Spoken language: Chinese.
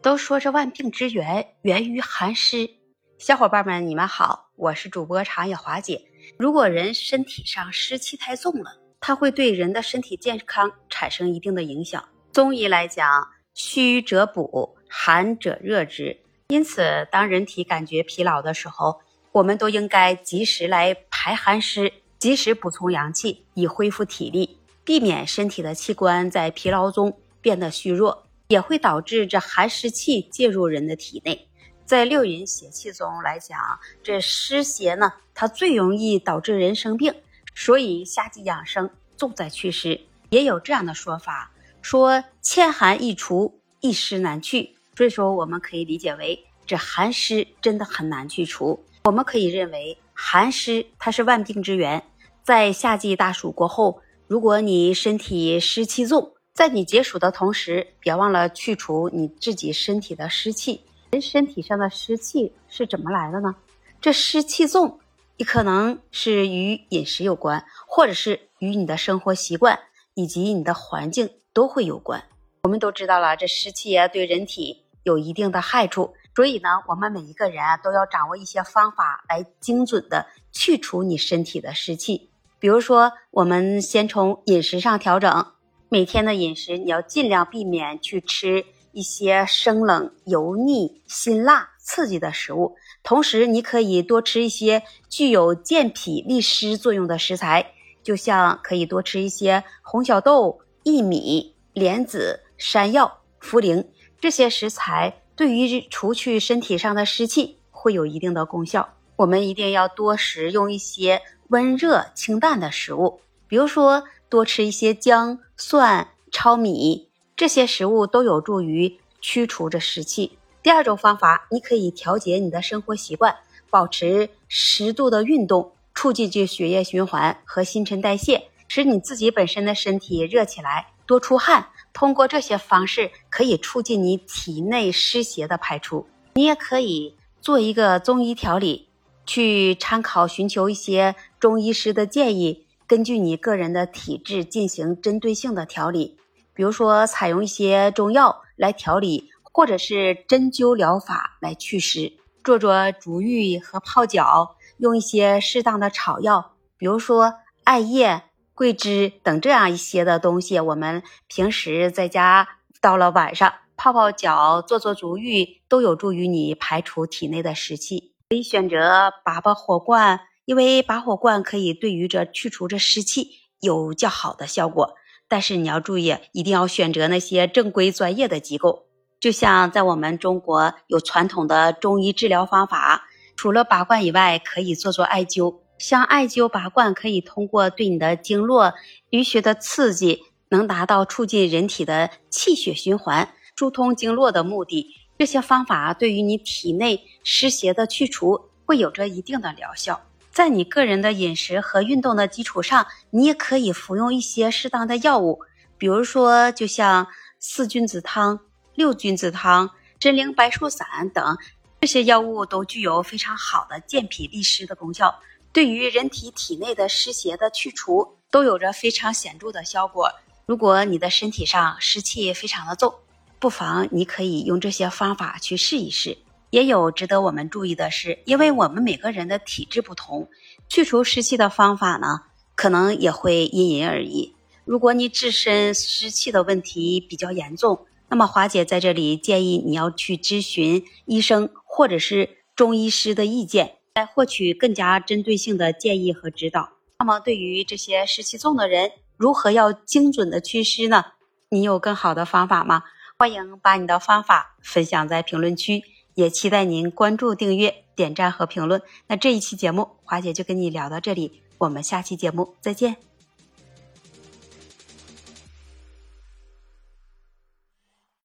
都说这万病之源源于寒湿，小伙伴们，你们好，我是主播长野华姐。如果人身体上湿气太重了，它会对人的身体健康产生一定的影响。中医来讲，虚则补，寒者热之。因此，当人体感觉疲劳的时候，我们都应该及时来排寒湿，及时补充阳气，以恢复体力，避免身体的器官在疲劳中变得虚弱。也会导致这寒湿气介入人的体内，在六淫邪气中来讲，这湿邪呢，它最容易导致人生病，所以夏季养生重在祛湿。也有这样的说法，说千寒易除，一湿难去。所以说，我们可以理解为这寒湿真的很难去除。我们可以认为，寒湿它是万病之源。在夏季大暑过后，如果你身体湿气重，在你解暑的同时，别忘了去除你自己身体的湿气。人身体上的湿气是怎么来的呢？这湿气重，你可能是与饮食有关，或者是与你的生活习惯以及你的环境都会有关。我们都知道了，这湿气啊对人体有一定的害处，所以呢，我们每一个人啊都要掌握一些方法来精准的去除你身体的湿气。比如说，我们先从饮食上调整。每天的饮食，你要尽量避免去吃一些生冷、油腻、辛辣、刺激的食物。同时，你可以多吃一些具有健脾利湿作用的食材，就像可以多吃一些红小豆、薏米、莲子、山药、茯苓这些食材，对于除去身体上的湿气会有一定的功效。我们一定要多食用一些温热清淡的食物，比如说。多吃一些姜、蒜、糙米这些食物都有助于驱除这湿气。第二种方法，你可以调节你的生活习惯，保持适度的运动，促进这血液循环和新陈代谢，使你自己本身的身体热起来，多出汗。通过这些方式，可以促进你体内湿邪的排出。你也可以做一个中医调理，去参考寻求一些中医师的建议。根据你个人的体质进行针对性的调理，比如说采用一些中药来调理，或者是针灸疗法来祛湿，做做足浴和泡脚，用一些适当的草药，比如说艾叶、桂枝等这样一些的东西，我们平时在家到了晚上泡泡脚、做做足浴，都有助于你排除体内的湿气。可以选择拔拔火罐。因为拔火罐可以对于这去除这湿气有较好的效果，但是你要注意，一定要选择那些正规专业的机构。就像在我们中国有传统的中医治疗方法，除了拔罐以外，可以做做艾灸。像艾灸拔罐，可以通过对你的经络淤血的刺激，能达到促进人体的气血循环、疏通经络的目的。这些方法对于你体内湿邪的去除，会有着一定的疗效。在你个人的饮食和运动的基础上，你也可以服用一些适当的药物，比如说，就像四君子汤、六君子汤、真灵白术散等这些药物，都具有非常好的健脾利湿的功效，对于人体体内的湿邪的去除都有着非常显著的效果。如果你的身体上湿气非常的重，不妨你可以用这些方法去试一试。也有值得我们注意的是，因为我们每个人的体质不同，去除湿气的方法呢，可能也会因人而异。如果你自身湿气的问题比较严重，那么华姐在这里建议你要去咨询医生或者是中医师的意见，来获取更加针对性的建议和指导。那么，对于这些湿气重的人，如何要精准的祛湿呢？你有更好的方法吗？欢迎把你的方法分享在评论区。也期待您关注、订阅、点赞和评论。那这一期节目，华姐就跟你聊到这里，我们下期节目再见。